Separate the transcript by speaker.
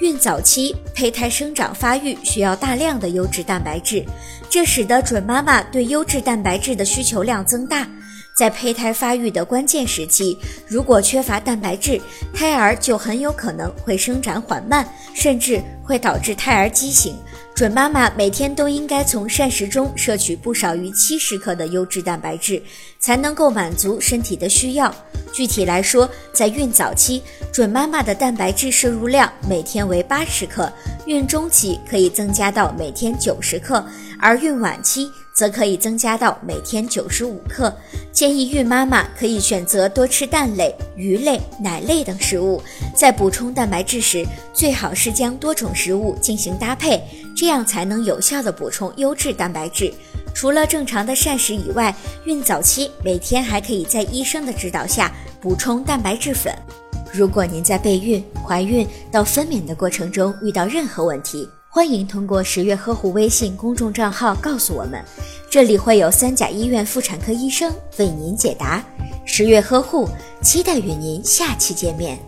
Speaker 1: 孕早期胚胎生长发育需要大量的优质蛋白质，这使得准妈妈对优质蛋白质的需求量增大。在胚胎发育的关键时期，如果缺乏蛋白质，胎儿就很有可能会生长缓慢，甚至会导致胎儿畸形。准妈妈每天都应该从膳食中摄取不少于七十克的优质蛋白质，才能够满足身体的需要。具体来说，在孕早期，准妈妈的蛋白质摄入量每天为八十克，孕中期可以增加到每天九十克，而孕晚期则可以增加到每天九十五克。建议孕妈妈可以选择多吃蛋类、鱼类、奶类等食物。在补充蛋白质时，最好是将多种食物进行搭配，这样才能有效的补充优质蛋白质。除了正常的膳食以外，孕早期每天还可以在医生的指导下补充蛋白质粉。如果您在备孕、怀孕到分娩的过程中遇到任何问题，欢迎通过十月呵护微信公众账号告诉我们，这里会有三甲医院妇产科医生为您解答。十月呵护，期待与您下期见面。